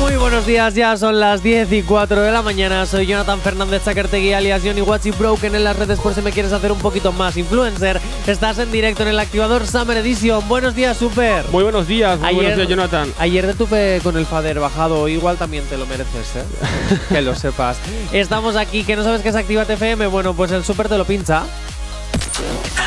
Muy buenos días, ya son las 10 y 4 de la mañana. Soy Jonathan Fernández Zacartegui, alias Johnny Watchy Broken en las redes por si me quieres hacer un poquito más influencer. Estás en directo en el activador Summer Edition. Buenos días, Super. Muy buenos días, muy buenos días, Jonathan. Ayer te tuve con el fader bajado, igual también te lo mereces, ¿eh? que lo sepas. Estamos aquí, que no sabes qué es Actívate FM. Bueno, pues el Super te lo pincha.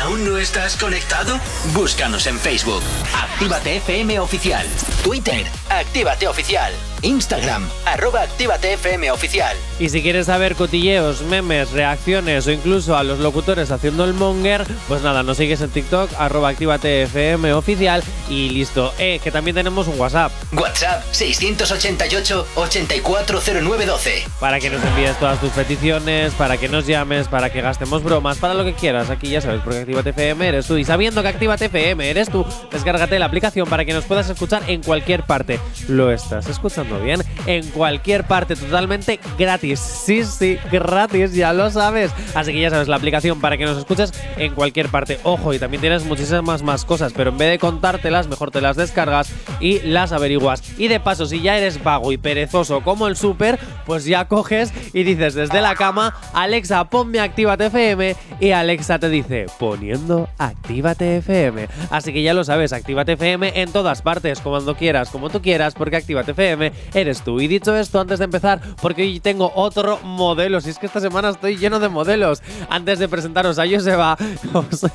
¿Aún no estás conectado? Búscanos en Facebook. Actívate FM Oficial. Twitter. Actívate Oficial. Instagram. Arroba FM Oficial. Y si quieres saber cotilleos, memes, reacciones o incluso a los locutores haciendo el monger, pues nada, nos sigues en TikTok, arroba FM Oficial y listo. Eh, que también tenemos un WhatsApp. WhatsApp 688-840912. Para que nos envíes todas tus peticiones, para que nos llames, para que gastemos bromas, para lo que quieras. Aquí ya sabes, porque Actívate FM eres tú. Y sabiendo que Actívate FM eres tú, descárgate la aplicación para que nos puedas escuchar en cualquier parte. Lo estás escuchando bien, en cualquier parte, totalmente gratis. Sí, sí, gratis, ya lo sabes. Así que ya sabes, la aplicación para que nos escuches en cualquier parte. Ojo, y también tienes muchísimas más cosas, pero en vez de contártelas, mejor te las descargas y las averiguas. Y de paso, si ya eres vago y perezoso como el super, pues ya coges y dices desde la cama, Alexa, ponme Actívate FM y Alexa te dice, poniendo Actívate FM. Así que ya lo sabes, Actívate FM en todas partes, cuando quieras, como tú quieras, porque Actívate FM eres tú. Y dicho esto, antes de empezar, porque hoy tengo otro modelo, si es que esta semana estoy lleno de modelos, antes de presentaros a Joseba, os,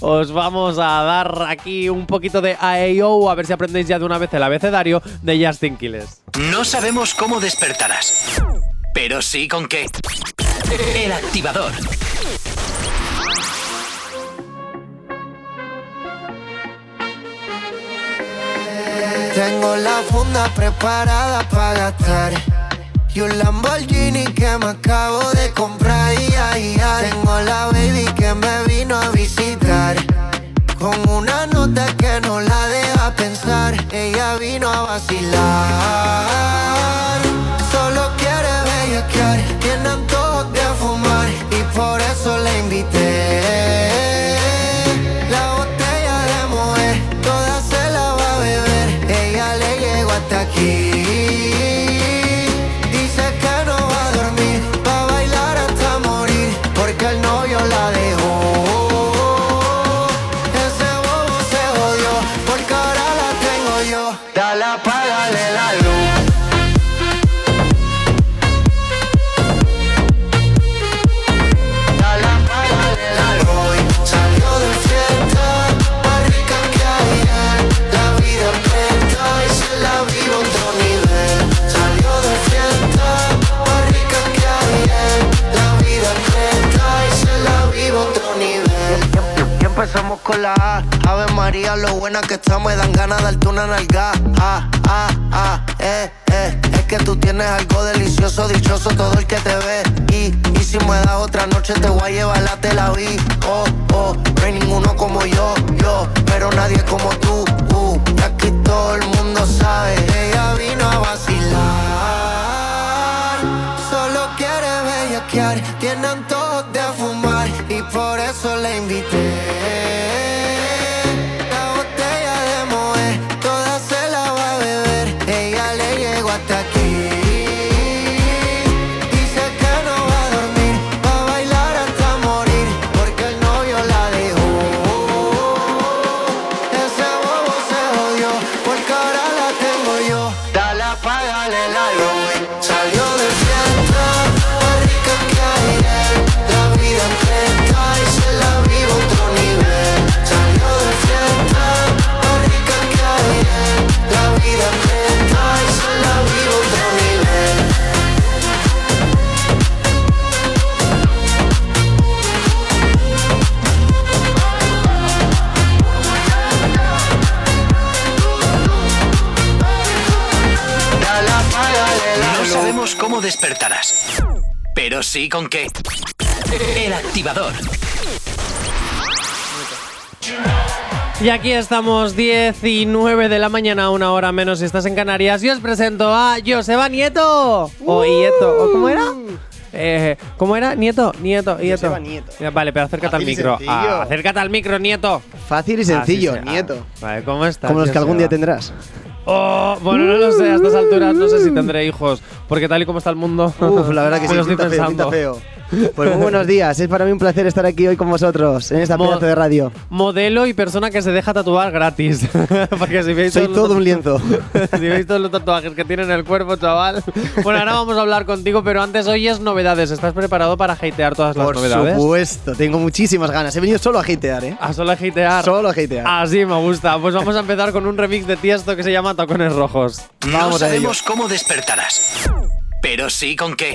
os vamos a dar aquí un poquito de AAO, a ver si aprendéis ya de una vez el abecedario de Justin Quiles. No sabemos cómo despertarás, pero sí con qué. El activador. Tengo la funda preparada para gastar. Y un Lamborghini que me acabo de comprar. Y ay, ay. Tengo la baby que me vino a visitar. Con una nota que no la deja pensar. Ella vino a vacilar. Solo quiere bellaquear. Tiene antojos de fumar. Y por eso la invité. Llegó empezamos con la A. Ave María, lo buena que está, me dan ganas de darte una nalga. Ah, ah, ah, eh, eh. Es que tú tienes algo delicioso, dichoso todo el que te ve. Y, y si me das otra noche, te voy a llevar la tela vi. Oh, oh, no hay ninguno como yo, yo. Pero nadie como tú, uh. Y aquí todo el mundo sabe. Ella vino a vacilar. Despertarás, pero sí con qué. El activador. Y aquí estamos, 19 de la mañana, una hora menos si estás en Canarias. Y os presento a Joseba Nieto. O Nieto. ¿O cómo era? Eh, ¿Cómo era? Nieto, Nieto, Nieto. Joseba Nieto. Vale, pero acércate Fácil al micro. Ah, acércate al micro, Nieto. Fácil y sencillo, nieto. ah, vale, ¿cómo estás? Como los que algún día tendrás. Oh, bueno, no lo sé, a estas alturas no sé si tendré hijos. Porque tal y como está el mundo. Uf, la verdad que me sí, lo estoy pinta feo, pinta pensando. feo. Pues muy buenos días, es para mí un placer estar aquí hoy con vosotros, en esta Mo- pedazo de radio. Modelo y persona que se deja tatuar gratis. Porque si veis Soy todo un lienzo. si veis todos los tatuajes que tiene en el cuerpo, chaval. Bueno, ahora vamos a hablar contigo, pero antes hoy es novedades. ¿Estás preparado para hatear todas las Por novedades? supuesto, tengo muchísimas ganas. He venido solo a hatear, ¿eh? A solo hatear. Solo a hatear. Así me gusta. Pues vamos a empezar con un remix de Tiesto que se llama Tacones Rojos. No Vamos a ello. sabemos cómo despertarás, pero sí con qué.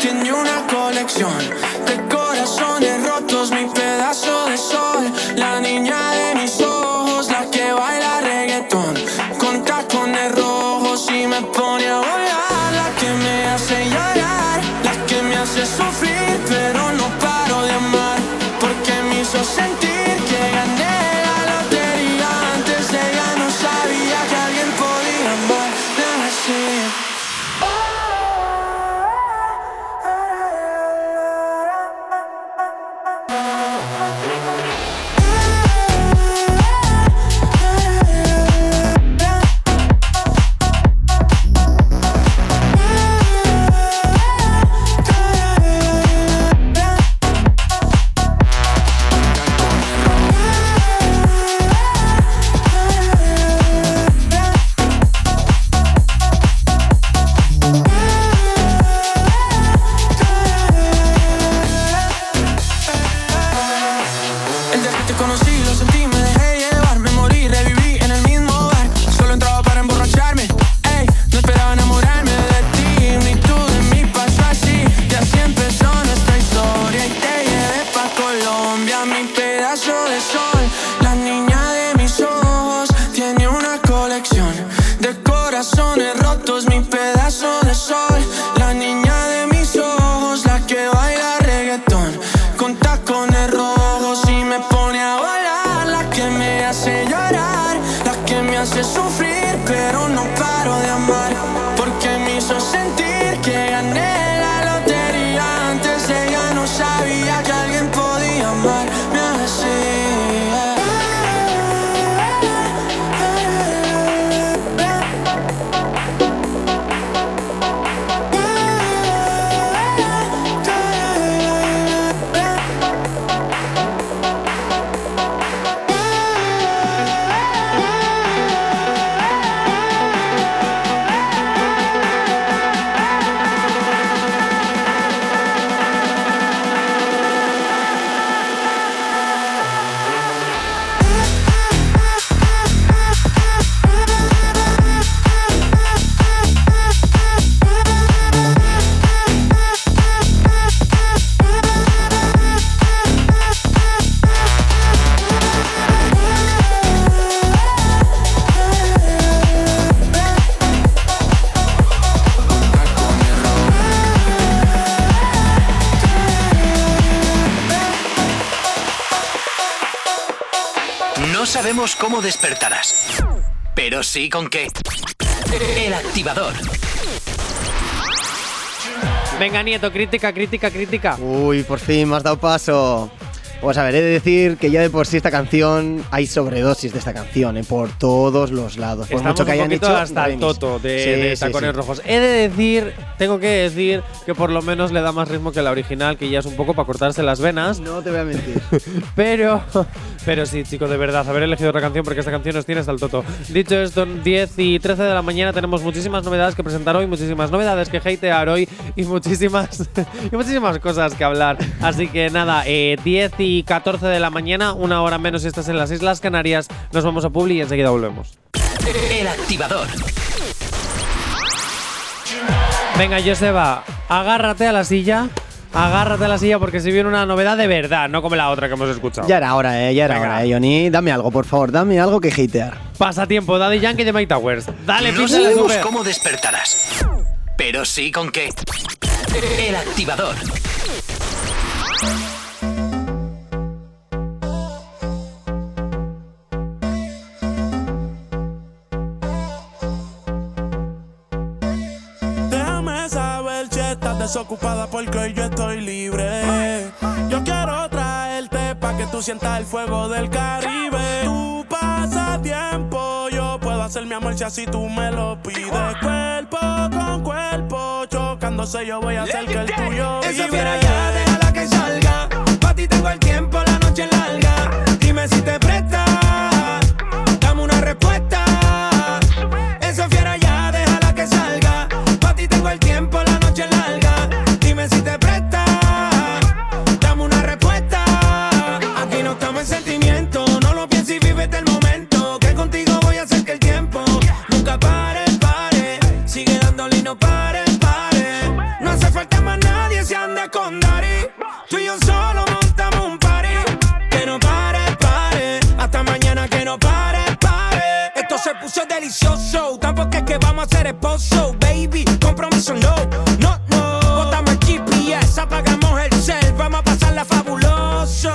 tiene una colección de corazones rotos. Mi pedazo de sol, El con qué. El activador. Venga, Nieto, crítica, crítica, crítica. Uy, por fin me has dado paso. Pues a ver, he de decir que ya de por sí esta canción, hay sobredosis de esta canción, ¿eh? por todos los lados. Por Estamos mucho que un hayan hecho hasta el toto de, Sí, de sí, Tacones sí. Rojos. He de decir, tengo que decir que por lo menos le da más ritmo que la original, que ya es un poco para cortarse las venas. No te voy a mentir. Pero, pero sí, chicos, de verdad, haber elegido otra canción porque esta canción nos tiene hasta el toto. Dicho esto, 10 y 13 de la mañana tenemos muchísimas novedades que presentar hoy, muchísimas novedades que hatear hoy y muchísimas, y muchísimas cosas que hablar. Así que nada, eh, 10 y y 14 de la mañana, una hora menos si estás en las Islas Canarias. Nos vamos a Publi y enseguida volvemos. El activador. Venga, Joseba, agárrate a la silla. Agárrate a la silla porque si viene una novedad de verdad, no como la otra que hemos escuchado. Ya era hora, eh, ya era Venga. hora, eh, Johnny. Dame algo, por favor, dame algo que hatear. Pasatiempo, Daddy Yankee de Mike Towers. Dale, no sabemos super. cómo despertarás, pero sí con qué. El activador. Desocupada porque hoy yo estoy libre. Yo quiero traerte pa' que tú sientas el fuego del Caribe. Tu pasatiempo, yo puedo hacer mi amor si así tú me lo pides. Cuerpo con cuerpo, chocándose, yo voy a hacer que el tuyo Esa fiera ya, déjala que salga. Pa' ti tengo el tiempo, la noche larga. Dime si te a ser esposo, baby. Compromiso no, no, no. Botamos el GPS, apagamos el cel. Vamos a pasarla fabuloso.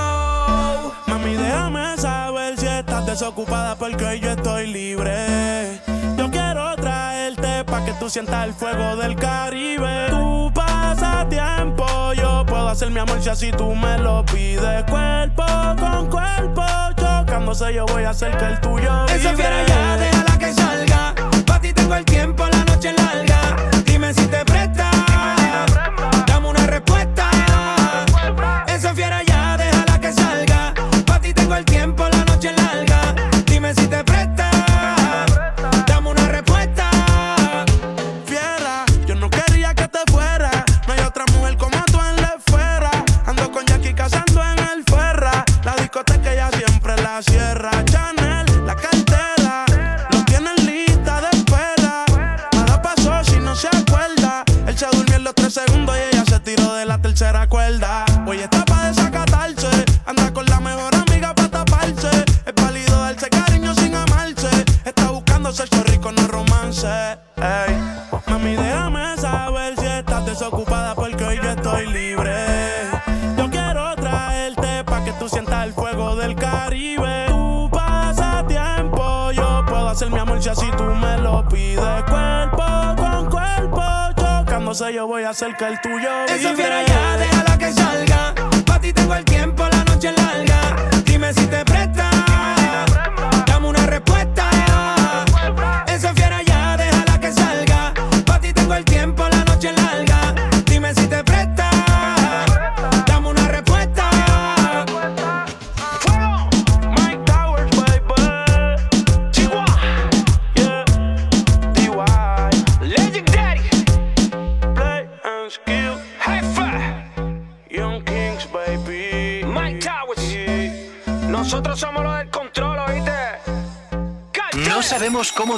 Mami, déjame saber si estás desocupada porque yo estoy libre. Yo quiero traerte pa' que tú sientas el fuego del Caribe. Tu pasatiempo, yo puedo hacer mi amor si así tú me lo pides. Cuerpo con cuerpo, chocándose, yo voy a hacer que el tuyo Esa vibre. fiera ya, déjala que salga. Tengo el tiempo, la noche larga. Dime si te presta.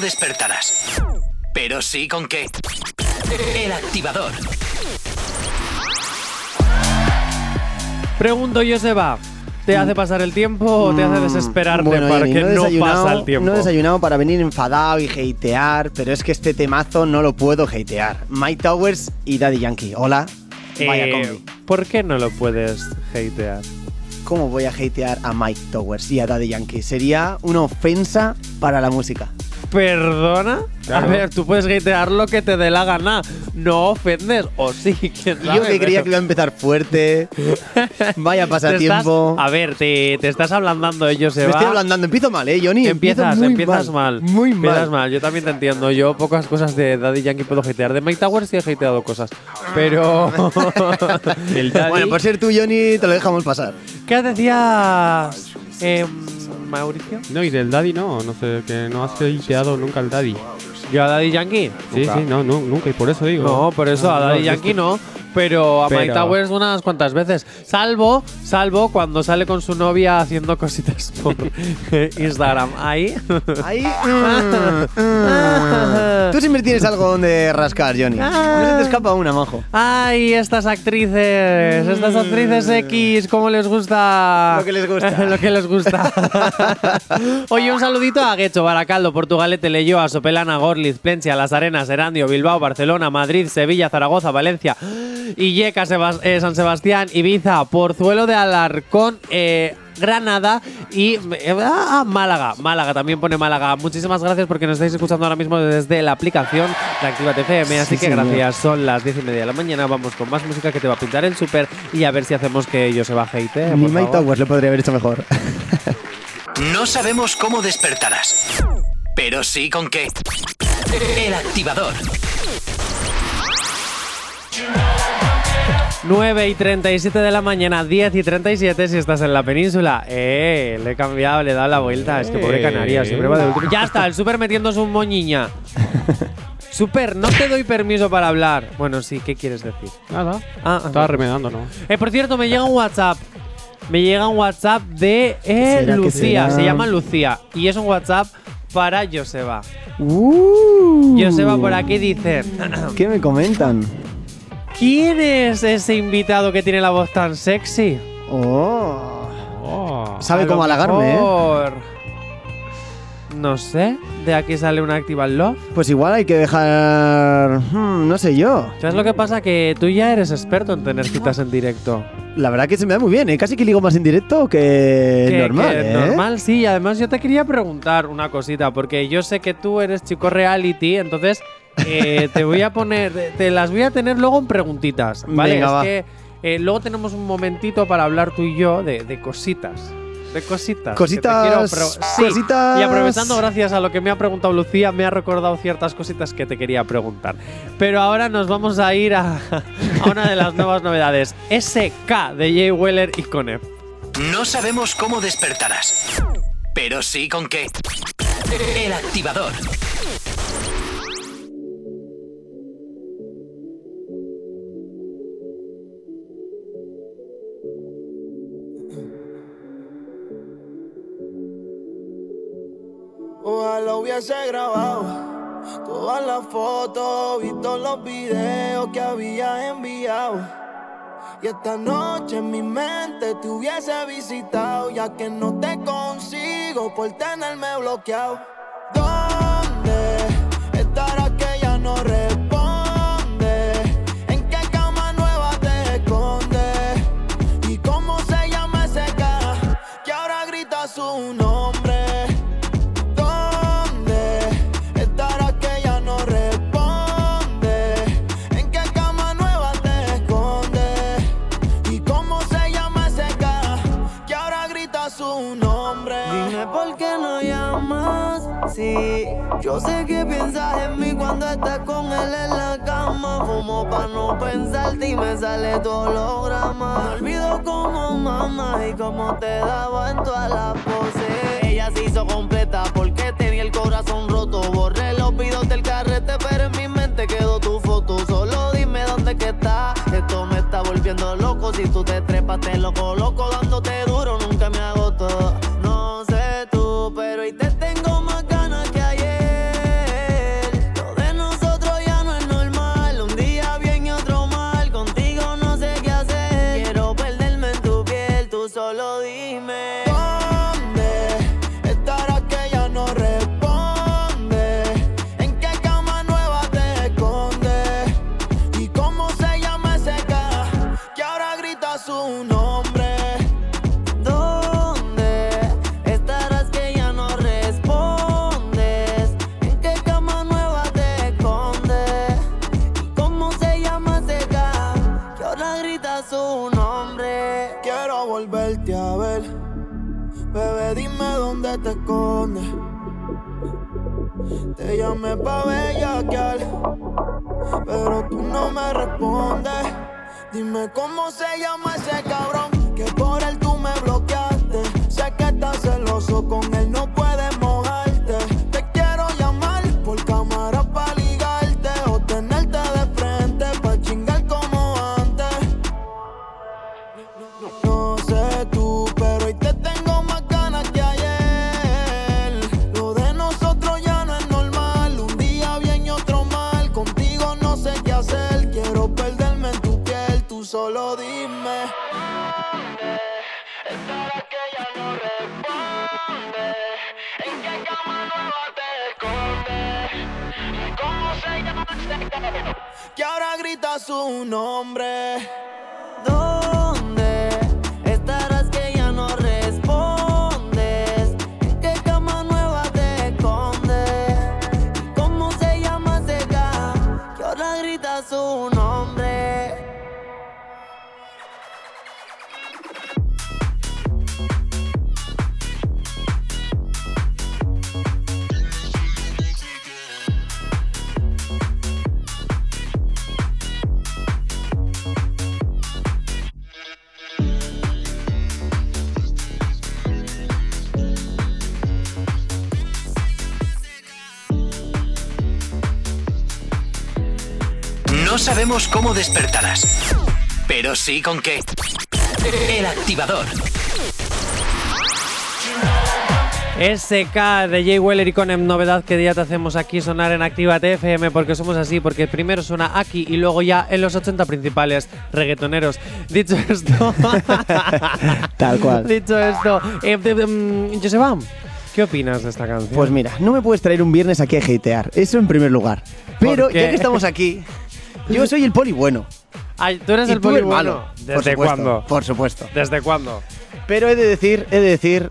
Despertarás, pero sí con qué. El activador. Pregunto, Joseba, ¿te hace pasar el tiempo o te hace desesperarte Mm, Bueno, porque Johnny, no, desayunado- pasa el tiempo? No he desayunado para venir enfadado y hatear, pero es que este temazo no lo puedo hatear. Mike Towers y Daddy Yankee. Hola. Vaya Eh, combi. ¿Por qué no lo puedes hatear? ¿Cómo voy a hatear a Mike Towers y a Daddy Yankee? Sería una ofensa para la música. ¿Perdona? Claro. A ver, tú puedes hatear lo que te dé la gana. No ofendes. O sí, quién sabe. yo que creía que iba a empezar fuerte. Vaya pasatiempo. estás- a ver, te, te estás ablandando, ellos se Me estoy ablandando. Empiezo mal, ¿eh, Johnny? Empiezas, muy empiezas mal. Muy Empiezas mal. mal. Yo también te entiendo. Yo pocas cosas de Daddy Yankee puedo hatear. De Mike Towers sí he hateado cosas. Pero. El Daddy. Bueno, por ser tú, Johnny, te lo dejamos pasar. ¿Qué decías, eh, Mauricio? No, y del Daddy no, no sé, que no has hateado nunca al Daddy. ¿Yo a Daddy Yankee? Sí, Nunca. sí, no, no, nunca, y por eso digo. No, por eso a Daddy Yankee no. Pero a Pero- Mike Towers unas cuantas veces. Salvo, salvo cuando sale con su novia haciendo cositas por Instagram. Ahí. Ahí. mm, mm. Tú siempre tienes algo donde rascar, Johnny. No se te escapa una, majo. Ay, estas actrices, estas actrices X, ¿cómo les gusta? Lo que les gusta. Lo que les gusta. Oye, un saludito a Guecho, Baracaldo, Portugalete, Leyoa, Sopelana, Gorliz, Plencia, Las Arenas, Erandio, Bilbao, Barcelona, Madrid, Sevilla, Zaragoza, Valencia, Illeca, Sebas- eh, San Sebastián, Ibiza, Porzuelo de Alarcón, eh, Granada y eh, ah, Málaga. Málaga, también pone Málaga. Muchísimas gracias porque nos estáis escuchando ahora mismo desde la aplicación de Actívate FM. Así Sí, que señor. gracias. Son las 10 y media de la mañana. Vamos con más música que te va a pintar el súper y a ver si hacemos que ellos se baje y te. Ni Mike Towers lo podría haber hecho mejor. No sabemos cómo despertarás, pero sí con qué. El activador. 9 y 37 de la mañana, 10 y 37 si estás en la península. Eh, le he cambiado, le he dado la vuelta. Es que pobre Eh. Canarias, siempre va de último. Ya está, el súper metiéndose un moñiña. Super, no te doy permiso para hablar. Bueno, sí, ¿qué quieres decir? Nada. Ah, Estaba ah. remedando, ¿no? Eh, por cierto, me llega un WhatsApp. Me llega un WhatsApp de eh, ¿Será que Lucía. Se llama Lucía. Y es un WhatsApp para Joseba. Uh, Joseba por aquí dice: ¿Qué me comentan? ¿Quién es ese invitado que tiene la voz tan sexy? Oh. Oh. Sabe cómo halagarme, ¿eh? mejor, No sé, de aquí sale una Active Love. Pues igual hay que dejar. hmm, no sé yo. ¿Sabes lo que pasa? Que tú ya eres experto en tener citas en directo. La verdad que se me da muy bien, ¿eh? Casi que ligo más en directo que, Que- normal. que ¿eh? normal, sí. Y además yo te quería preguntar una cosita, porque yo sé que tú eres chico reality, entonces eh, te voy a poner, te las voy a tener luego en preguntitas, ¿vale? Venga, es va. que eh, luego tenemos un momentito para hablar tú y yo de, de cositas. De cositas. Cositas, Sí, cositas. Y aprovechando, gracias a lo que me ha preguntado Lucía, me ha recordado ciertas cositas que te quería preguntar. Pero ahora nos vamos a ir a, a una de las nuevas novedades. SK de Jay Weller y Conep. No sabemos cómo despertarás, pero sí con qué. El activador. Ojalá hubiese grabado todas las fotos, visto los videos que había enviado. Y esta noche en mi mente te hubiese visitado, ya que no te consigo por tenerme bloqueado. Yo sé que piensas en mí cuando estás con él en la cama. Fumo pa' no pensarte y me sale tu holograma. Me olvido como mamá y cómo te daba en todas las poses. Ella se hizo completa porque tenía el corazón roto. Borré los videos del carrete, pero en mi mente quedó tu foto. Solo dime dónde que está. Esto me está volviendo loco. Si tú te trepas, te lo coloco dándote duro. Nunca me agoto. Cómo se llama ese cabrón sabemos cómo despertarás, pero sí con qué. El activador. SK de Jay Weller y Conem, novedad que día te hacemos aquí sonar en Activa FM porque somos así, porque primero suena aquí y luego ya en los 80 principales reggaetoneros. Dicho esto, Tal cual. dicho esto, eh, de- mm, Joseba, ¿qué opinas de esta canción? Pues mira, no me puedes traer un viernes aquí a hatear. Eso en primer lugar. Pero ya que estamos aquí, yo soy el poli bueno. Ay, tú eres y el tú poli el malo. bueno. Por ¿Desde supuesto, cuándo? Por supuesto. ¿Desde cuándo? Pero he de decir, he de decir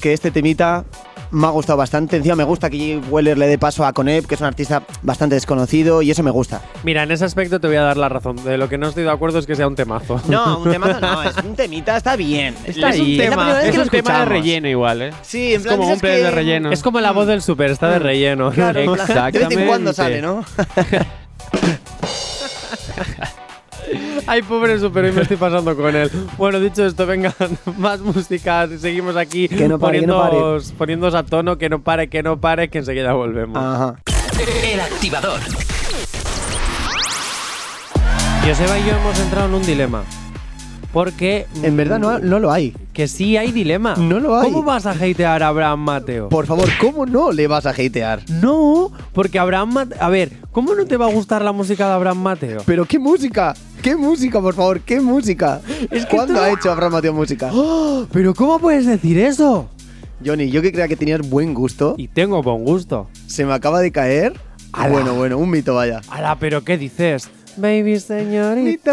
que este temita me ha gustado bastante. Encima me gusta que Jay Weller le dé paso a Conep, que es un artista bastante desconocido, y eso me gusta. Mira, en ese aspecto te voy a dar la razón. De lo que no estoy de acuerdo es que sea un temazo. No, un temazo no, es un temita, está bien. Está es un ahí. tema, tema, es Es que un tema de relleno igual, ¿eh? Sí, en Es plan, como un play de relleno. Es como la voz del super, está de relleno. Claro, en plan, de vez en Exactamente. cuando sale, ¿no? Ay, pobre super, hoy me estoy pasando con él. Bueno, dicho esto, venga, más música. Seguimos aquí Que no pare, que no a tono, que no pare, que no pare, que enseguida volvemos. Ajá. El activador. Joseba y yo hemos entrado en un dilema. Porque. En verdad no, no lo hay. Que sí hay dilema. No lo hay. ¿Cómo vas a hatear a Abraham Mateo? Por favor, ¿cómo no le vas a hatear? No, porque Abraham Mateo. A ver, ¿cómo no te va a gustar la música de Abraham Mateo? Pero qué música, qué música, por favor, qué música. Es que ¿Cuándo ha hecho Abraham Mateo música? ¡Oh! ¿Pero cómo puedes decir eso? Johnny, yo que creía que tenías buen gusto, Y tengo buen gusto. se me acaba de caer. Ala. Bueno, bueno, un mito, vaya. Ala, pero ¿qué dices? Baby señorita.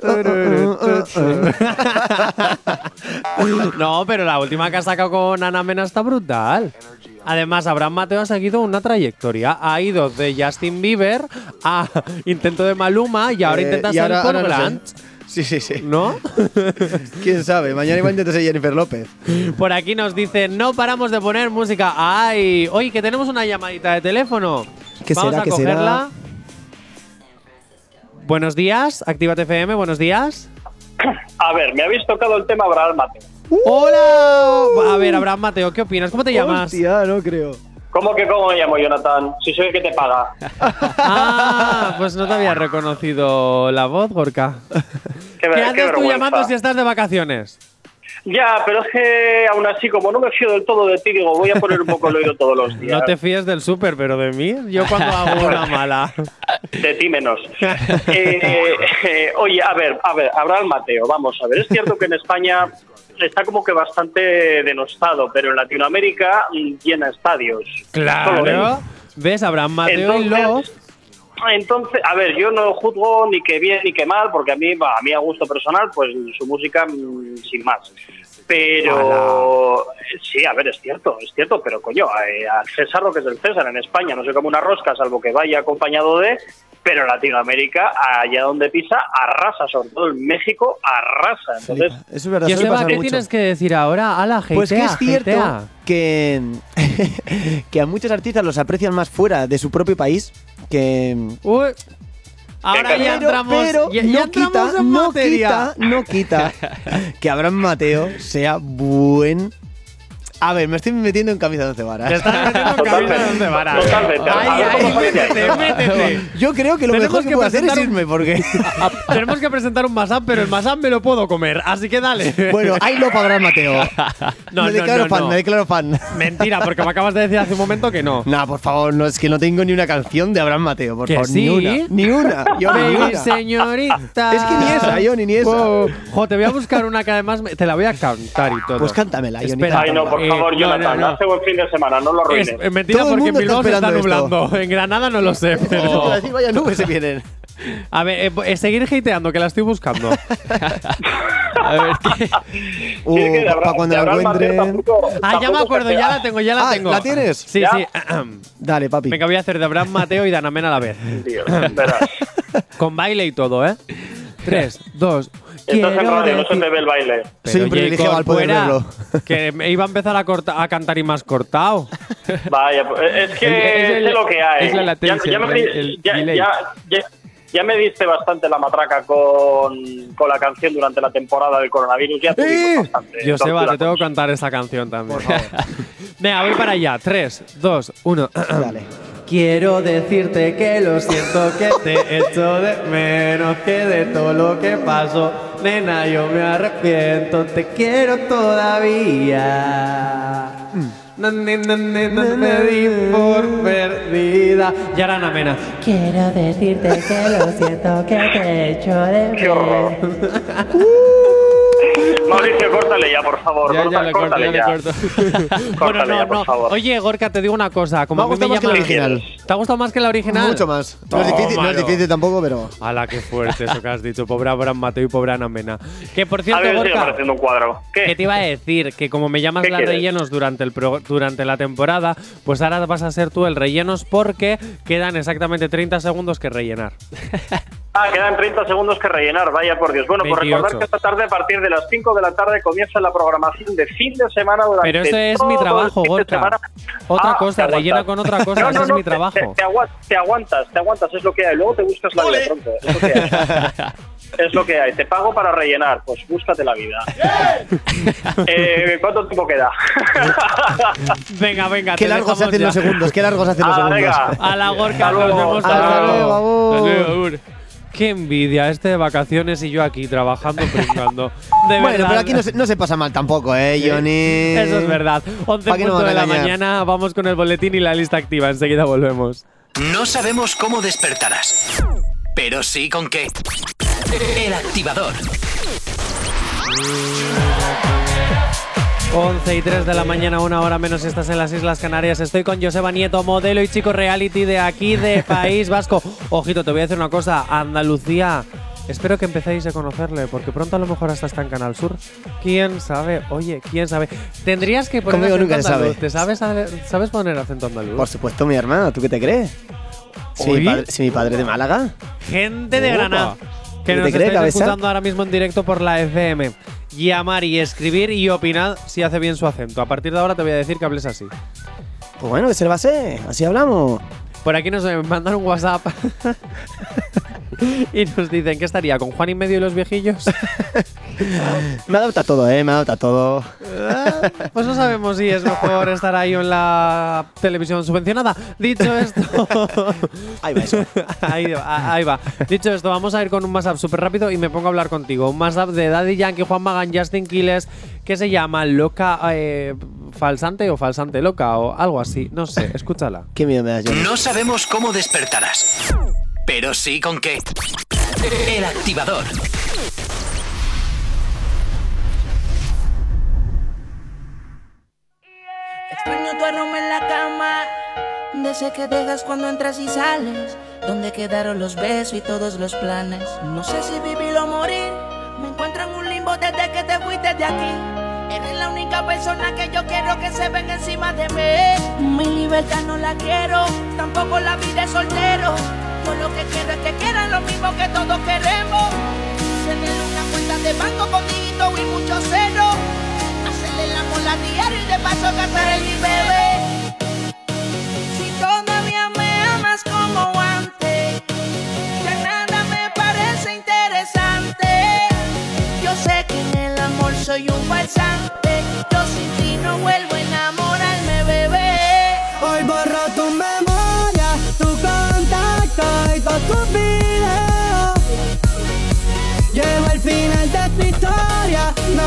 want to no, pero la última que ha sacado con Ana Mena está brutal. Además, Abraham Mateo ha seguido una trayectoria. Ha ido de Justin Bieber a intento de Maluma y ahora Eh, intenta ser ahora- por ahora no sé. Grant. Sí, sí, sí. ¿No? ¿Quién sabe? Mañana igual intenta ser Jennifer López. Por aquí nos dice, no paramos de poner música. ¡Ay! Oye, que tenemos una llamadita de teléfono. ¿Qué Vamos será, a qué cogerla. Buenos días, Actívate FM, buenos días. A ver, me habéis tocado el tema Abraham Mateo. ¡Hola! A ver, Abraham Mateo, ¿qué opinas? ¿Cómo te llamas? Hostia, no creo. ¿Cómo que cómo me llamo, Jonathan? Si soy el que te paga. Ah, pues no te había reconocido la voz, Gorka. Qué, ver- ¿Qué qué haces tú llamando si estás de vacaciones? Ya, pero es que aún así, como no me fío del todo de ti, digo, voy a poner un poco el oído todos los días. No te fíes del súper, pero de mí, yo cuando hago una mala. De ti menos. Eh, eh, oye, a ver, a ver, Abraham Mateo, vamos a ver. Es cierto que en España está como que bastante denostado, pero en Latinoamérica llena estadios. Claro. ¿Ves? Abraham Mateo y luego. Entonces, a ver, yo no juzgo ni que bien ni que mal, porque a mí, a mí a gusto personal, pues su música mm, sin más. Pero sí, a ver, es cierto, es cierto, pero coño, eh, al César lo que es el César en España, no sé como una rosca, salvo que vaya acompañado de, pero en Latinoamérica, allá donde pisa, arrasa, sobre todo en México, arrasa. Entonces, es verdad, pasar ¿qué mucho. tienes que decir ahora? A la gente. Pues que es cierto que, que a muchos artistas los aprecian más fuera de su propio país que... Uy. Ahora ya entramos, pero ya, ya no entramos quita, en no materia. quita, no quita que Abraham Mateo sea buen A ver, me estoy metiendo en camisa de once varas. Te estás metiendo en camisa de once varas. Totalmente. A Ahí, ver cómo ahí, sale de ahí. métete, métete. Yo creo que lo Tenemos mejor que, que puedo hacer es irme, porque. Tenemos que presentar un mashup, pero el mashup me lo puedo comer, así que dale. bueno, ahí lo pagará Mateo. no, me no, declaro no, fan, no. me declaro fan. Mentira, porque me acabas de decir hace un momento que no. Nah, por favor, no es que no tengo ni una canción de Abraham Mateo, por ¿Que favor, sí? ni una. Ni una. Yo ni Baby, una. señorita. Es que ni esa, Johnny, ni esa. Oh, jo, te voy a buscar una que además me- te la voy a cantar y todo. Pues cántamela, Johnny. Espera. Ay, no, por Eh, favor, Jonathan, no, no. hace buen fin de semana, no lo Es arruines. eh, mentira Todo porque en mundo está Bilbao se está esto. nublando. En Granada no lo sé. Pero- decir, vaya nubes se vienen. A ver, eh, eh, seguir hateando, que la estoy buscando. A ver, ¿qué? Uh, Sí, que de para cuando la encuentre. tampoco- ah, ya me acuerdo, ya la tengo, ya la Ah, tengo. ¿la tienes? Sí, ¿Ya? sí. Dale, papi. Venga, voy a hacer de Abraham Mateo y de Ana Mena a la vez. Dios. Con baile y todo, ¿eh? Tres, dos. Estás en radio, no se te ve el baile. Soy un privilegiado al poder verlo. Que me iba a empezar a, corta- a cantar y más cortado. Vaya, pues, es que Es el- sé lo que hay. es la Ya- latencia, ya, me, el- el ya- ya- ya- ya me diste bastante la matraca con, con la canción durante la temporada del coronavirus. Ya tuvimos ¡Eh! bastante. Joseba, te tengo que cantar esta canción también. Venga, voy para allá. Tres, dos, uno. Dale. Quiero decirte que lo siento, que te echo de menos, que de todo lo que pasó, nena, yo me arrepiento, te quiero todavía. No, no, no, me di por perdida. Y ahora Ana Mena. Quiero decirte que lo siento, que te echo de Qué horror. Mauricio, córtale ya, por favor. Ya, ya corta- le corto, córtale ya corto. Bueno, Córtale no, ya, por no. favor. Oye, Gorka, te digo una cosa. Como Me ha a gustado más que la original. ¿Te ha gustado más que la original? Mucho más. No es, difícil, no es difícil tampoco, pero. Ala, qué fuerte eso que has dicho. Pobre Abraham Mateo y pobre Ana Mena. Que por A cierto, ver, sigue Gorka, un cuadro. ¿Qué? que te iba a decir que como me llamas ¿Qué la quieres? rellenos durante, el pro- durante la temporada, pues ahora vas a ser tú el rellenos porque quedan exactamente 30 segundos que rellenar. Ah, quedan 30 segundos que rellenar, vaya por Dios. Bueno, pues 28. recordar que esta tarde, a partir de las 5 de la tarde, comienza la programación de fin de semana durante Pero eso es todo mi el trabajo, Gorka. Otra Ah, cosa, rellena con otra cosa, No, ese no, es no, mi te- trabajo. Te, te agua- te aguantas, te aguantas, es lo que hay. Luego te buscas la vida pronto. Es lo que hay. Es lo que hay. Te pago para rellenar. Pues búscate la vida. Eh, ¿Cuánto tiempo queda? Venga, venga. Qué largos se hacen ya. los segundos, qué largos se hacen los Ah, segundos. venga. A la Gorka, Hasta nos luego, vemos. hasta Hasta luego. Qué envidia, este de vacaciones y yo aquí trabajando, pringando. De Bueno, verdad. pero aquí no se, no se pasa mal tampoco, ¿eh, Johnny? Eso es verdad. 11 ¿Pa' qué nos punto de la mañana, vamos con el boletín y la lista activa. Enseguida volvemos. No sabemos cómo despertarás, pero sí con qué. El activador. 11 y 3 de la mañana, una hora menos, estás en las Islas Canarias. Estoy con Joseba Nieto, modelo y chico reality de aquí, de País Vasco. Ojito, te voy a decir una cosa. Andalucía, espero que empecéis a conocerle, porque pronto a lo mejor hasta está en Canal Sur. ¿Quién sabe? Oye, ¿quién sabe? Tendrías que poner Conmigo acento nunca andaluz. sabe. ¿Te sabes, sabes poner acento andaluz? Por supuesto, mi hermana, ¿tú qué te crees? Si mi, padre, si mi padre es de Málaga. Gente de. Granada. Que ¿Qué nos estáis cabeza? escuchando ahora mismo en directo por la FM. Llamar y escribir y opinad si hace bien su acento. A partir de ahora te voy a decir que hables así. Pues bueno, que se le va a hacer. Así hablamos. Por aquí nos mandan un WhatsApp y nos dicen que estaría con Juan y medio y los viejillos. Me adapta todo, ¿eh? Me adapta todo. Ah, pues no sabemos si es mejor estar ahí o en la televisión subvencionada. Dicho esto, Ahí va eso. ahí, va, ahí va. Dicho esto, vamos a ir con un WhatsApp súper rápido y me pongo a hablar contigo. Un WhatsApp de Daddy Yankee, Juan Magan, Justin Quiles, que se llama Loca eh, Falsante o Falsante Loca o algo así. No sé, escúchala. Qué miedo me das, Johnny. No sabemos cómo despertarás, pero sí con qué. El activador. Extraño tu aroma en la cama, de ese que dejas cuando entras y sales. Donde quedaron los besos y todos los planes. No sé si vivir o morir. Me encuentro en un limbo desde que te fuiste de aquí. Eres la única persona que yo quiero que se venga encima de mí. Mi libertad no la quiero, tampoco la vida de soltero. Yo lo que quiero es que quieran lo mismo que todos queremos. Tener una cuenta de banco con dígito y mucho cero. Hacerle el amor a diario y de paso casar el mi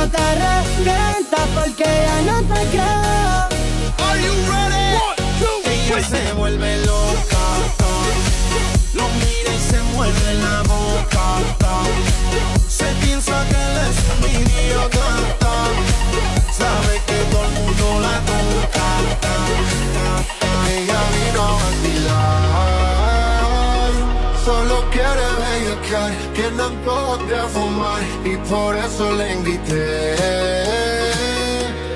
no te arrepientas porque ya no te creo. Are you ready? Ella se vuelve loca. Tiene antojos de fumar. Y por eso le invité.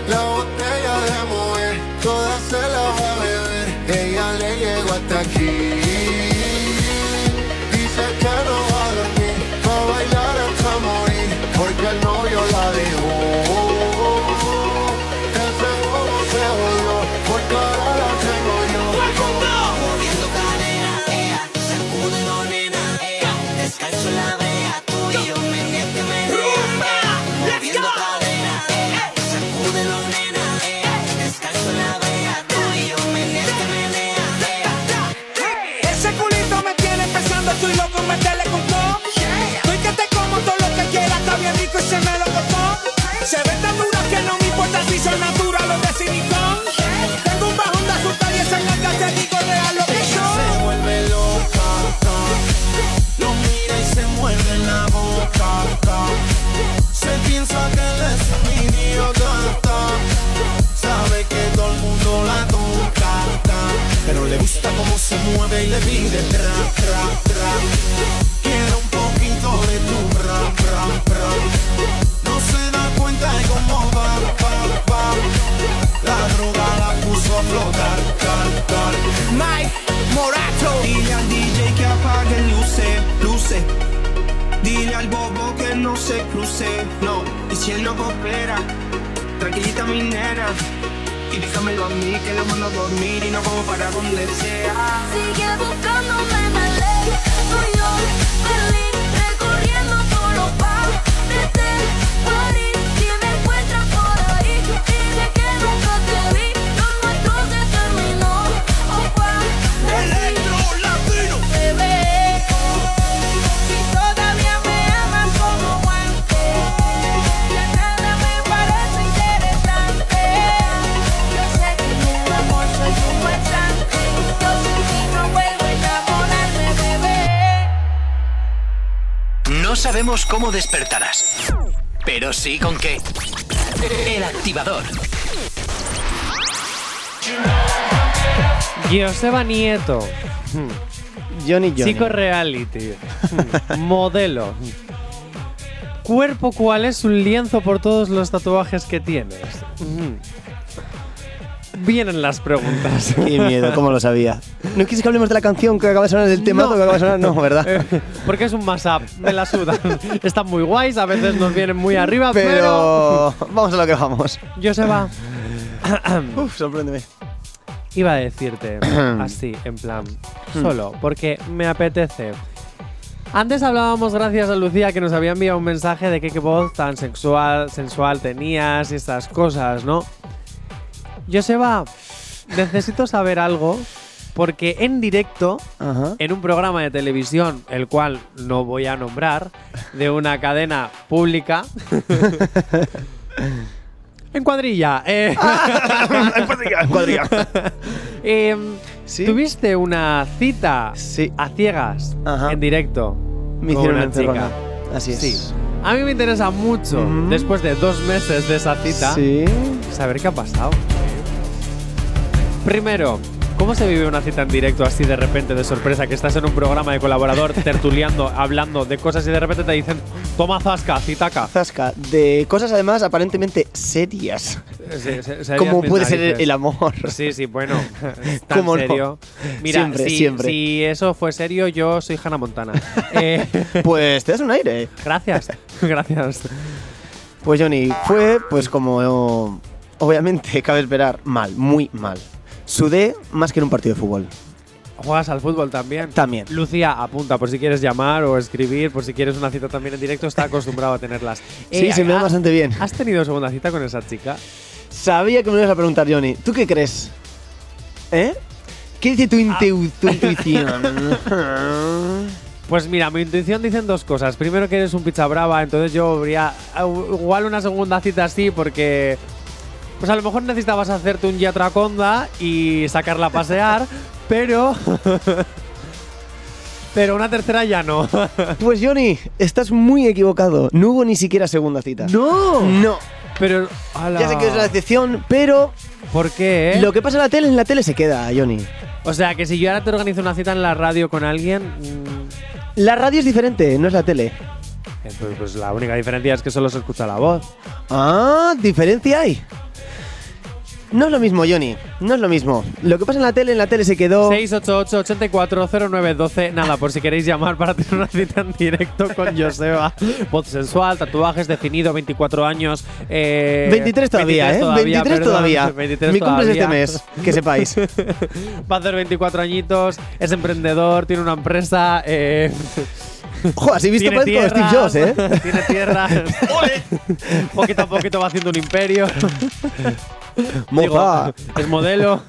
La botella de mujer, toda se la va a beber. Ella le llegó hasta aquí. Cómo despertarás, pero sí con qué. El activador. Joseba Nieto. Johnny Johnny. Chico reality. Hmm. Modelo. Cuerpo cuál es un lienzo por todos los tatuajes que tienes. Hmm. Vienen las preguntas. Qué miedo, cómo lo sabía. ¿No quieres que hablemos de la canción que acaba de sonar, del temazo No. que acaba de sonar? No, ¿verdad? Eh, Porque es un mashup, me la sudan. Están muy guays, a veces nos vienen muy arriba, pero. Pero vamos a lo que vamos. Joseba, Uf, sorpréndeme. iba a decirte así, en plan, solo, porque me apetece. Antes hablábamos, gracias a Lucía, que nos había enviado un mensaje de que qué voz tan sexual, sensual tenías y estas cosas, ¿no? Joseba, necesito saber algo, porque en directo, Ajá. en un programa de televisión, el cual no voy a nombrar, de una cadena pública. en cuadrilla. eh, Cuadrilla. em, ¿Sí? Tuviste una cita Sí. a ciegas Ajá. en directo. Me con hicieron una chica. Así es. Sí. A mí me interesa mucho, después de dos meses de esa cita, Sí. saber qué ha pasado. Primero, ¿cómo se vive una cita en directo así de repente, de sorpresa, que estás en un programa de colaborador tertuliando, hablando de cosas y de repente te dicen, toma zasca, citaca? Zasca. De cosas además aparentemente serias. Se- Como puede ser el amor. Sí, sí, bueno, tan ¿Cómo no? serio. Mira, Siempre, si, siempre. si eso fue serio, yo soy Hannah Montana. Eh, Pues te das un aire. gracias, gracias. Pues Johnny, fue pues como obviamente cabe esperar, mal, muy mal. Sudé más que en un partido de fútbol. ¿Juegas al fútbol también? También. Lucía, apunta por si quieres llamar o escribir, por si quieres una cita también en directo, está acostumbrado a tenerlas. Sí, Eh, se me da ¿ha- bastante bien. ¿Has tenido segunda cita con esa chica? Sabía que me ibas a preguntar, Johnny. ¿Tú qué crees? ¿Eh? ¿Qué dice tu, inteu- tu intuición? Pues mira, mi intuición dicen dos cosas. Primero que eres un pizza brava, entonces yo habría igual una segunda cita así porque pues a lo mejor necesitabas hacerte un yatraconda y sacarla a pasear, pero pero una tercera ya no. Pues Johnny, estás muy equivocado. No hubo ni siquiera segunda cita. no. No. Pero ala. Ya sé que es una decepción, pero ¿Por qué? eh? lo que pasa en la tele, en la tele se queda, Johnny. O sea, que si yo ahora te organizo una cita en la radio con alguien, mm, La radio es diferente, no es la tele. pues, pues la única diferencia es que solo se escucha la voz. Ah, diferencia hay. No es lo mismo, Johnny. No es lo mismo. Lo que pasa en la tele, en la tele se quedó. 688-840912. Nada, por si queréis llamar para tener una cita en directo con Joseba. Voz sensual, tatuajes, definido, 24 años. eh, 23 todavía, 23 ¿eh? todavía, 23 perdón, todavía. 23 Mi cumple es este mes, que sepáis. Va a hacer 24 añitos, es emprendedor, tiene una empresa. Eh, Ojo, así visto parezco Steve Jobs, ¿eh? Tiene tierra. poquito a poquito va haciendo un imperio. Digo, es modelo.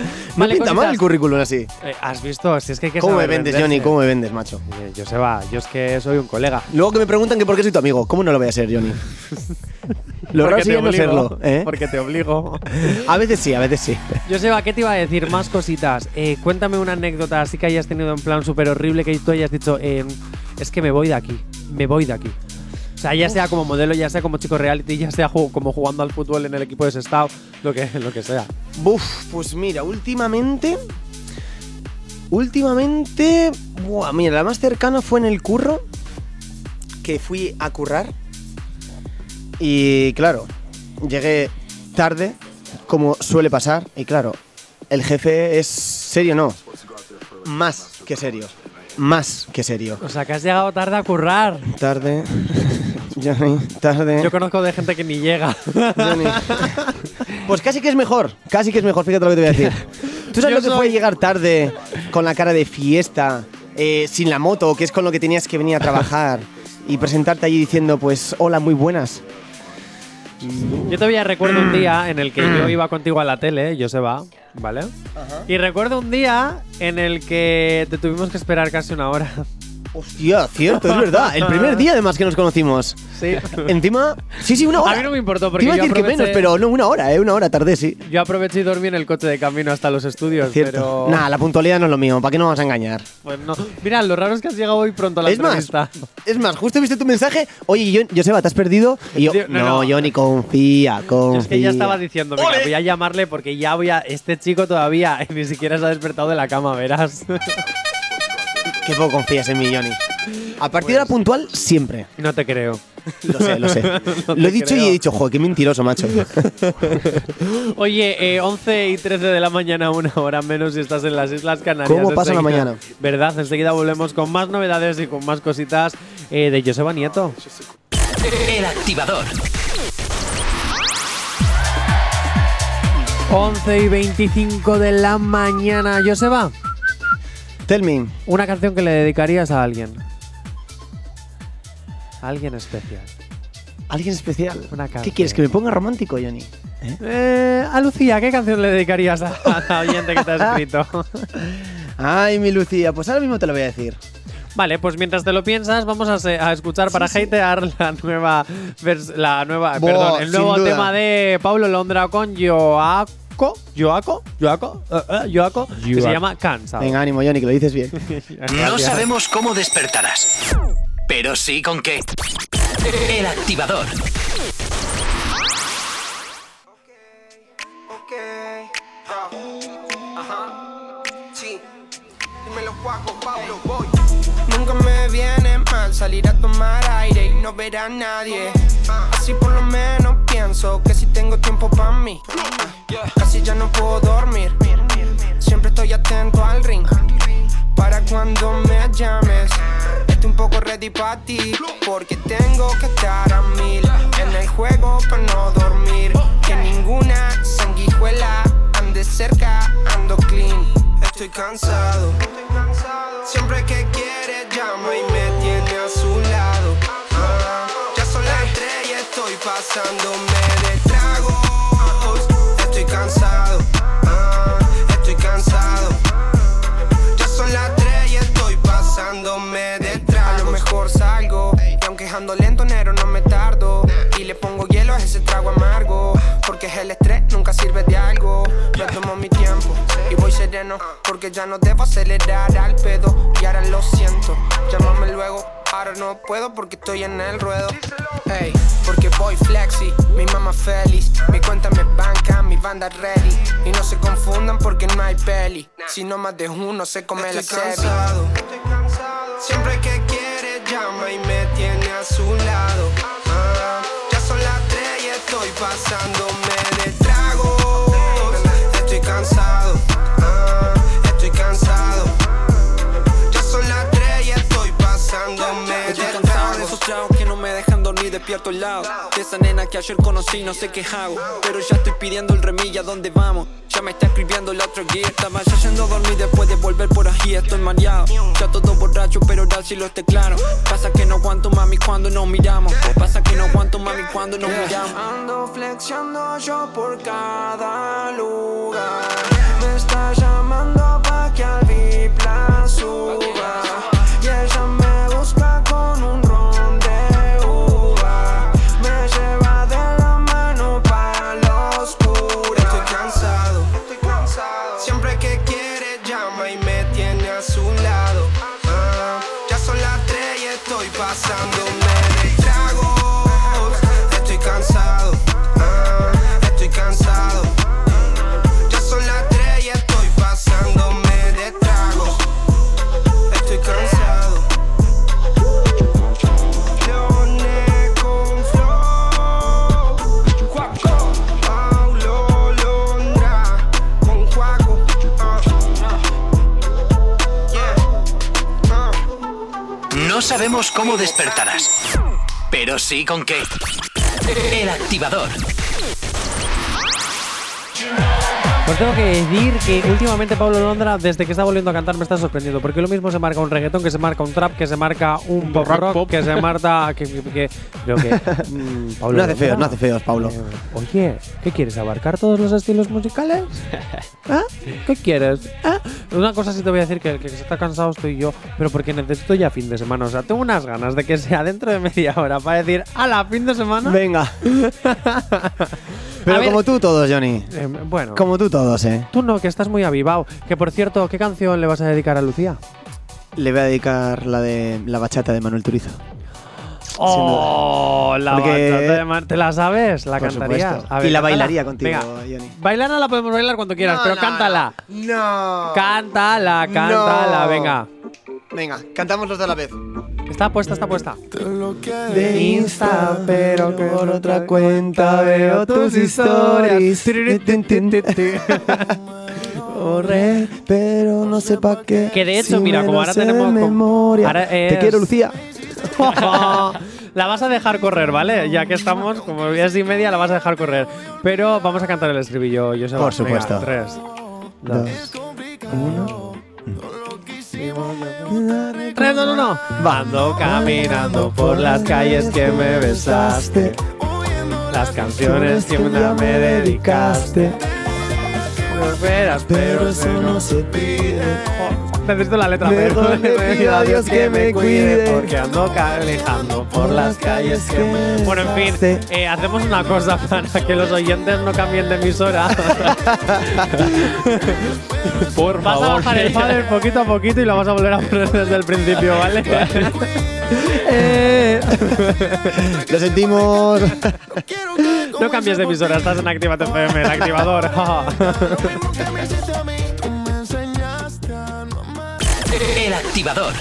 No Vale, pinta mal el currículum así. Eh, ¿Has visto? Si es que hay que ¿Cómo me vendes, venderse. Johnny? ¿Cómo me vendes, macho? Eh, Joseba, yo es que soy un colega. Luego que me preguntan que por qué soy tu amigo. ¿Cómo no lo voy a ser, Johnny? Lo no obligo, serlo, ¿eh? Porque te obligo. A veces sí, a veces sí. Joseba, ¿qué te iba a decir? Más cositas. Eh, cuéntame una anécdota así que hayas tenido en plan súper horrible que tú hayas dicho, eh, es que me voy de aquí, me voy de aquí. O sea, ya sea como modelo, ya sea como chico reality, ya sea como jugando al fútbol en el equipo de Sestao, lo que, lo que sea. Buf, pues mira, últimamente. Últimamente. Buah, mira, la más cercana fue en el curro. Que fui a currar. Y claro, llegué tarde, como suele pasar. Y claro, el jefe es serio, no. Más que serio. Más que serio. O sea, que has llegado tarde a currar. Tarde. Johnny, tarde. Yo conozco de gente que ni llega. Johnny. Pues casi que es mejor, casi que es mejor, fíjate lo que te voy a decir. ¿Tú sabes Yo lo que soy- fue llegar tarde con la cara de fiesta, eh, sin la moto, que es con lo que tenías que venir a trabajar, y presentarte allí diciendo, pues, hola, muy buenas? Yo todavía recuerdo un día en el que yo iba contigo a la tele, Joseba, ¿vale? Y recuerdo un día en el que te tuvimos que esperar casi una hora. Hostia, cierto, es verdad. El primer día además que nos conocimos. Sí. Encima, sí, sí, una hora. A mí no me importó Te porque iba a yo decir que menos, pero no, una hora, ¿eh? Una hora tardé, sí. yo aproveché y dormí en el coche de camino hasta los estudios. Cierto. Pero Nah, la puntualidad no es lo mío, ¿para qué nos vamos a engañar? Pues no. Mira, lo raro es que has llegado hoy pronto a la Es más, entrevista. es más, justo he visto tu mensaje. Oye, yo, Joseba, ¿te has perdido? Y yo, no, no, no. Johnny, confía, confía. Yo es que ya estaba diciendo, mira, voy a llamarle porque ya voy a. Este chico todavía ni siquiera se ha despertado de la cama, verás. Qué poco confías en mí, Johnny. A partir de la puntual, siempre. no te creo. Lo sé, lo sé. No lo he dicho y he dicho, joder, qué mentiroso, macho. Oye, eh, 11 y 13 de la mañana, una hora menos si estás en las Islas Canarias. ¿Cómo pasa la mañana? ¿Verdad? Enseguida volvemos con más novedades y con más cositas eh, de Joseba Nieto. El activador. 11 y 25 de la mañana. Joseba, Tell me. una canción que le dedicarías a alguien. A alguien especial. Alguien especial. Una canción. ¿Qué quieres? ¿Que me ponga romántico, Johnny? Eh, a Lucía, ¿qué canción le dedicarías a, a la oyente que te ha escrito? Ay, mi Lucía, pues ahora mismo te lo voy a decir. Vale, pues mientras te lo piensas, vamos a, escuchar para hatear la nueva, la nueva, perdón, el nuevo tema de Pablo Londra con Joaco, Joaco, Joaco, eh, eh, Joaco, que se llama Cansado. Venga, ánimo, Johnny, que lo dices bien. No sabemos cómo despertarás, pero sí con qué. El activador. Ok, Ajá. Sí. Dímelo, Juaco, Pablo, salir a tomar aire y no ver a nadie. Así por lo menos pienso que si tengo tiempo para mí. Casi ya no puedo dormir. Siempre estoy atento al ring. Para cuando me llames, estoy un poco ready para ti. Porque tengo que estar a mil en el juego para no dormir. Que ninguna sanguijuela ande cerca, ando clean. Estoy cansado. Siempre que quiere llama y me pasándome de tragos. Estoy cansado, ah, estoy cansado. Ya son las tres y estoy pasándome de tragos. A lo mejor salgo, y aunque ando lento, nero, no me tardo. Y le pongo hielo a ese trago amargo, porque el estrés nunca sirve de algo. Me tomo mi tiempo y voy sereno. Porque ya no debo acelerar al pedo. Y ahora lo siento, llámame luego. Ahora no puedo porque estoy en el ruedo. Ey, porque voy flexi, mi mamá feliz. Mi cuenta me banca, mi banda ready. Y no se confundan porque no hay peli. Si no más de uno se come la serie. Siempre que quiere llama y me tiene a su lado. Despierto al lado. De esa nena que ayer conocí no sé qué hago. Pero ya estoy pidiendo el remilla ¿dónde vamos? Ya me está escribiendo la otra guía. Estaba ya yendo a dormir después de volver por aquí Estoy mareado, ya todo borracho pero ahora sí lo esté claro. Pasa que no aguanto mami cuando nos miramos. Pasa que no aguanto mami cuando nos miramos. Ando flexiando yo por cada lugar. Me está llamando pa' que al VIP la suba. Cómo despertarás, pero sí con qué. El activador. Pues tengo que decir que últimamente Pablo Londra, desde que está volviendo a cantar, me está sorprendiendo. Porque lo mismo se marca un reggaetón, que se marca un trap, que se marca un pop rock, que se marca. Que, que, que- creo que. mm, Pablo No hace feos, no hace feos, Paulo. eh, oye, ¿qué quieres? ¿Abarcar todos los estilos musicales? ¿Ah? ¿Qué quieres? ¿Ah? Una cosa sí te voy a decir que el que se está cansado estoy yo, pero porque necesito ya fin de semana. O sea, tengo unas ganas de que sea dentro de media hora para decir, ¡Hala, fin de semana! Venga. Pero A ver- como tú todos, Johnny. Eh, bueno. Como tú todos, ¿eh? Tú no, que estás muy avivado. Que por cierto, ¿qué canción le vas a dedicar a Lucía? Le voy a dedicar la de la bachata de Manuel Turizo. Oh, la Porque- bachata de Mar- ¿Te la sabes? ¿La Por cantarías? ver, y la cántala. bailaría contigo, Venga, Johnny. bailarla la podemos bailar cuando quieras, No, pero no, cántala. No. Cántala, cántala, No. venga. Venga, cantamos los de la vez. Está puesta, está puesta. De Insta, pero por otra cuenta veo tus historias. Corre, pero no sé pa' qué. Que de hecho, si mira, como ahora tenemos memoria. ahora es- Te quiero, Lucía. la vas a dejar correr, ¿vale? Ya que estamos, como es y media, la vas a dejar correr. Pero vamos a cantar el estribillo, yo Por supuesto. tres, Dos, uno. Tres, dos, uno. Ando caminando por las calles que me besaste. Las canciones que un día me dedicaste. No pero eso no se pide. Necesito la letra. Mejor le pido a Dios que me cuide. Porque ando calejando por las calles que me... Bueno, en fin, eh, hacemos una cosa para que los oyentes no cambien de emisora. Por Vas a favor. bajar el fader poquito a poquito y lo vas a volver a poner desde el principio, ¿vale? Eh. Lo sentimos. No cambies de emisora, estás en Actívate FM, el activador. El activador.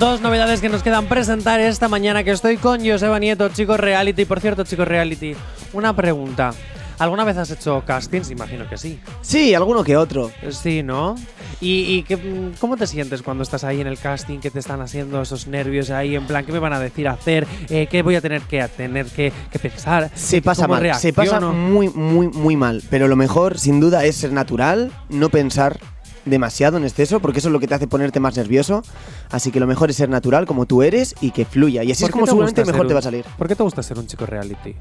Dos novedades que nos quedan presentar esta mañana que estoy con Joseba Nieto, chicos reality. Por cierto, chicos reality, una pregunta. ¿Alguna vez has hecho castings? Imagino que sí. Sí, alguno que otro. Sí, ¿no? ¿Y, y qué, mm, cómo te sientes cuando estás ahí en el casting? ¿Qué te están haciendo esos nervios ahí? En plan, ¿qué me van a decir hacer? Eh, ¿Qué voy a tener que tener que, que pensar? Se pasa ¿Cómo mal, se pasa muy, muy, muy mal. Pero lo mejor, sin duda, es ser natural, no pensar demasiado en exceso, porque eso es lo que te hace ponerte más nervioso. Así que lo mejor es ser natural, como tú eres, y que fluya. Y así ¿Por es como te seguramente mejor te va a salir. ¿Por qué te gusta ser un chico reality?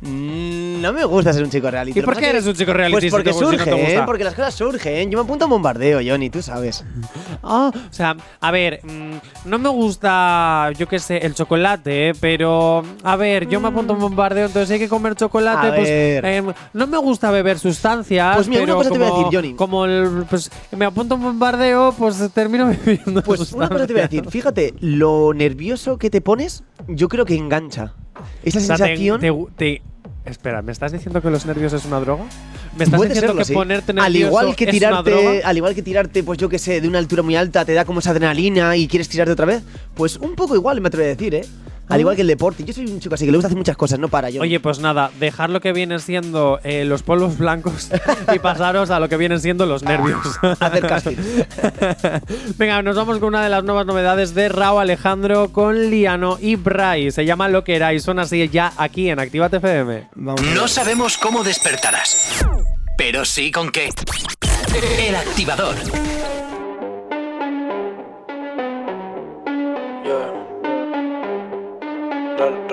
Mm, No me gusta ser un chico reality. ¿Y por qué eres un chico reality Pues si porque no surge? ¿eh? porque las cosas surgen. Yo me apunto a un bombardeo, Johnny, tú sabes. Ah, o sea, a ver, mm, no me gusta, yo qué sé, el chocolate, pero a ver, yo me apunto a un bombardeo, entonces hay que comer chocolate, A pues ver. em, no me gusta beber sustancias. Pues mira, una cosa te voy a como- decir, Johnny. Como el, pues me apunto a un bombardeo, pues termino bebiendo Pues una cosa te voy a decir. Fíjate, lo nervioso que te pones, yo creo que engancha. Esa O sea, te- sensación. te- te- espera, ¿me estás diciendo que los nervios es una droga? ¿Me estás diciendo serlo, que sí. ponerte nervioso al igual que es una droga? al igual que tirarte, pues yo que sé, de una altura muy alta te da como esa adrenalina y quieres tirarte otra vez, pues un poco igual me atrevo a decir, ¿eh? Al igual que el deporte. Yo soy un chico así que le gusta hacer muchas cosas, no para yo. Oye, pues nada, dejar lo que vienen siendo eh, los polvos blancos y pasaros a lo que vienen siendo los nervios. hacer casting. Venga, nos vamos con una de las nuevas novedades de Rao Alejandro con Liano y Bryce. Se llama Lo que era y suena así ya aquí en Actívate FM. No sabemos cómo despertarás, pero sí con qué. El activador.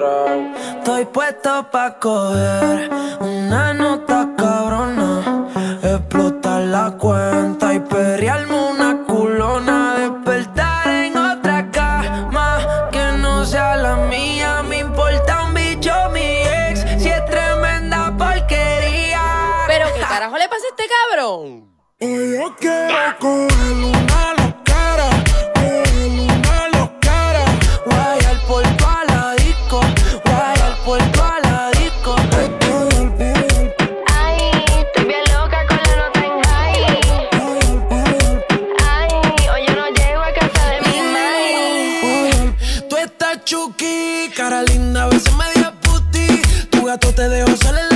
Estoy puesto pa' coger una nota cabrona, explotar la cuenta y perrearme una culona, despertar en otra cama que no sea la mía. Me importa un bicho mi ex, si es tremenda porquería. Pero qué carajo le pasa a este cabrón. Hoy yo quiero cara linda, a veces media puti. Tu gato te dejó salir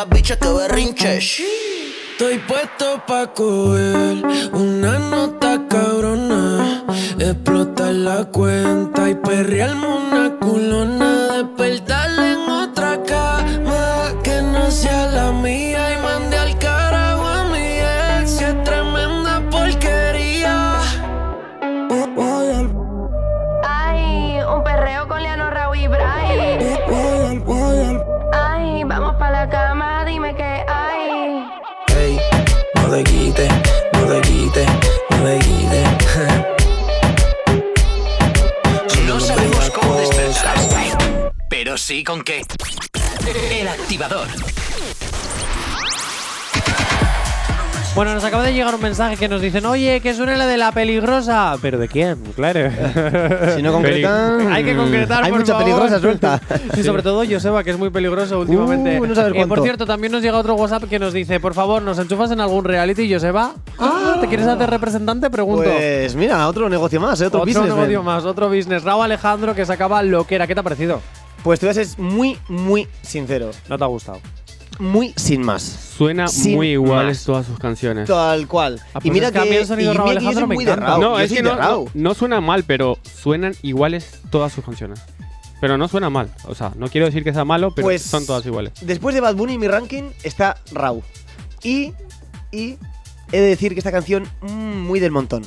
a biche que berrinche. Estoy puesto pa' coger una nota cabrona, explotar la cuenta y perrearme una culona, activador. Bueno, nos acaba de llegar un mensaje que nos dicen, oye, que suene la de la peligrosa. ¿Pero de quién? Claro. Si no concretan, Hay que concretar, hay por mucha favor. peligrosa suelta. Y sobre todo Joseba, que es muy peligroso últimamente. Uh, no sabes Eh, por cierto, también nos llega otro WhatsApp que nos dice, por favor, ¿nos enchufas en algún reality, Joseba? Ah, ¿te quieres hacer representante? Pregunto. Pues mira, otro negocio más, ¿eh? otro, otro business. negocio más, otro business. Raúl Alejandro que sacaba lo que era. ¿Qué te ha parecido? Pues tú ser muy, muy sincero. No te ha gustado. Muy sin más. Suena Sin muy iguales más. todas sus canciones. Tal cual. Ah, y pues mira es que a mí que, el sonido y Raúl que Alejandro soy me encanta. No, yo es que no, no, suena mal, pero suenan iguales todas sus canciones. Pero no suena mal. O sea, no quiero decir que sea malo, pero Pues- son todas iguales. Después de Bad Bunny mi ranking está Raúl. Y, y he de decir que esta canción mm, muy del montón.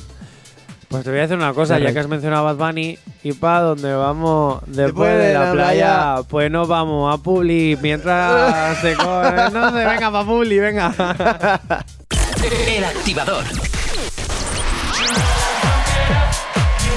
Pues te voy a decir una cosa, ya que has mencionado a Bad Bunny, y pa' donde vamos después, de, la, playa, pues nos vamos a Publi mientras se corre. No sé, venga, pa' Publi, venga. El activador.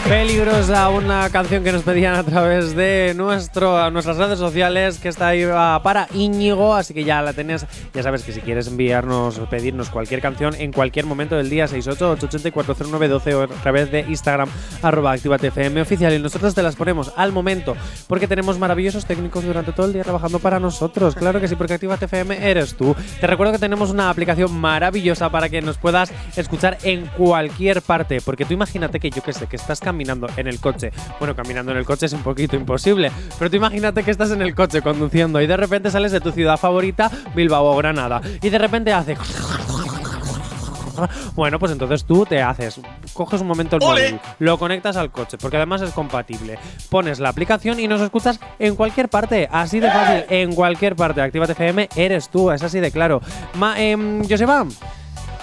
Peligrosa, una canción que nos pedían a través de nuestro, nuestras redes sociales, que está ahí va para Íñigo, así que ya la tenés. Ya sabes que si quieres enviarnos pedirnos cualquier canción en cualquier momento del día, 688-8840912 o a través de Instagram, arroba activatfm oficial, y nosotros te las ponemos al momento, porque tenemos maravillosos técnicos durante todo el día trabajando para nosotros. Claro que sí, porque Actívate FM eres tú. Te recuerdo que tenemos una aplicación maravillosa para que nos puedas escuchar en cualquier parte, porque tú imagínate que yo que sé, que estás caminando en el coche. Bueno, caminando en el coche es un poquito imposible, pero tú imagínate que estás en el coche conduciendo y de repente sales de tu ciudad favorita, Bilbao o Granada, y de repente hace bueno, pues entonces tú te haces, coges un momento el móvil, lo conectas al coche, porque además es compatible. Pones la aplicación y nos escuchas en cualquier parte, así de fácil, en cualquier parte. Actívate FM, eres tú, es así de claro. Ma, em, Joseba,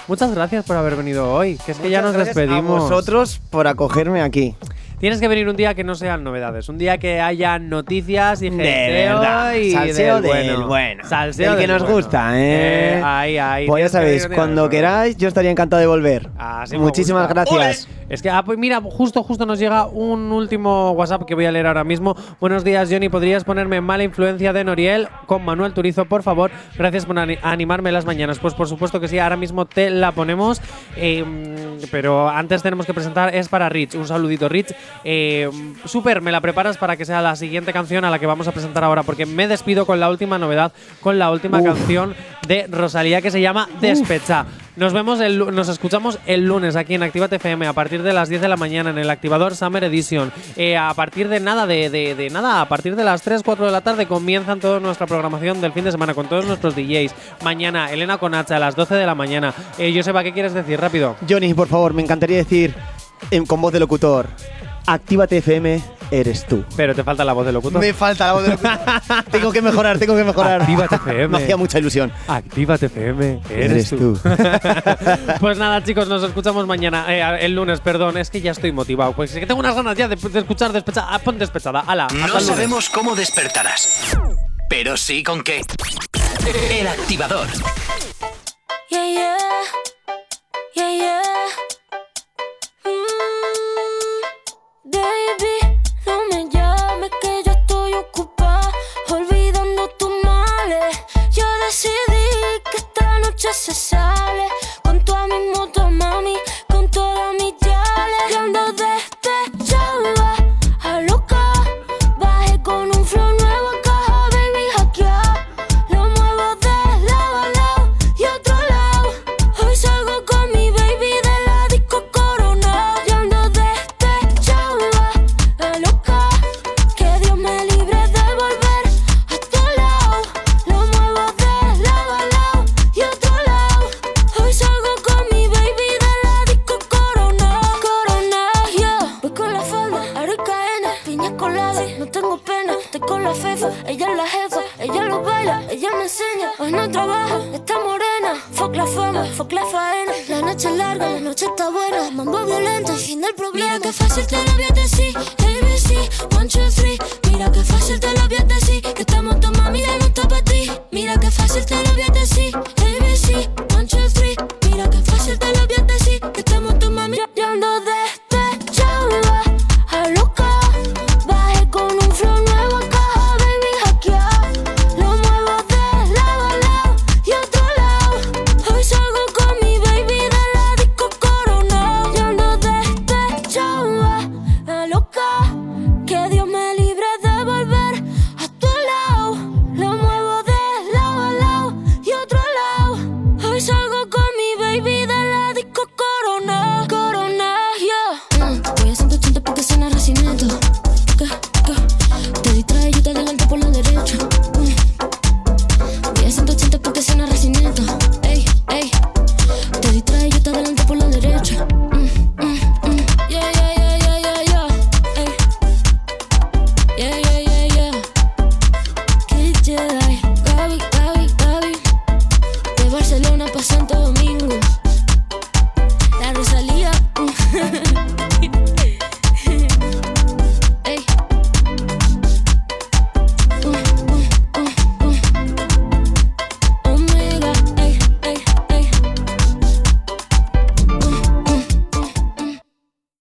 muchas gracias por haber venido hoy, que es que ya nos despedimos. A vosotros por acogerme aquí. Tienes que venir un día que no sean novedades, un día que haya noticias y verdad. y Salseo del del bueno. bueno. Salseo Del que del nos bueno. gusta, ¿eh? ahí, ahí. Pues ya que sabéis, cuando queráis, yo estaría encantado de volver. Así me Muchísimas gracias. Es que, ah, pues mira, justo, justo nos llega un último WhatsApp que voy a leer ahora mismo. Buenos días, Johnny. ¿Podrías ponerme Mala Influencia de Noriel con Manuel Turizo, por favor? Gracias por ani- animarme las mañanas. Pues por supuesto que sí, ahora mismo te la ponemos. Eh, pero antes tenemos que presentar, es para Rich. Un saludito, Rich. Eh, Super, me la preparas para que sea la siguiente canción a la que vamos a presentar ahora, porque me despido con la última novedad, con la última Uf. canción de Rosalía que se llama Despecha. Nos vemos, el, nos escuchamos el lunes aquí en Actívate FM a partir de las 10 de la mañana en el activador Summer Edition. Eh, a partir de nada, de, de- nada, a partir de las 3, 4 de la tarde comienzan toda nuestra programación del fin de semana con todos nuestros DJs. Mañana, Elena Conacha a las 12 de la mañana. Eh, Joseba, ¿qué quieres decir? Rápido. Johnny, por favor, me encantaría decir con voz de locutor: Actívate FM, eres tú. Pero te falta la voz de locutor. Me falta la voz de locutor. tengo que mejorar, tengo que mejorar. Actívate FM. Me hacía mucha ilusión. Actívate FM, eres, Eres tú. tú. pues nada, chicos, nos escuchamos mañana, eh, el lunes, perdón. Es que ya estoy motivado. Pues es que tengo unas ganas ya de, de escuchar despechada. Ah, pon despechada. Ala, No sabemos cómo despertarás, pero sí con qué. El activador. Yeah, yeah. Yeah, no tengo pena, te con la fefa, ella es la jefa, ella lo baila, ella me enseña, hoy no trabaja, está morena, fuck la fama, fuck la faena, la noche es larga, la noche está buena, mambo violento, el fin del problema. Mira que fácil te lo voy a decir, ABC, one, two, three, mira que fácil te lo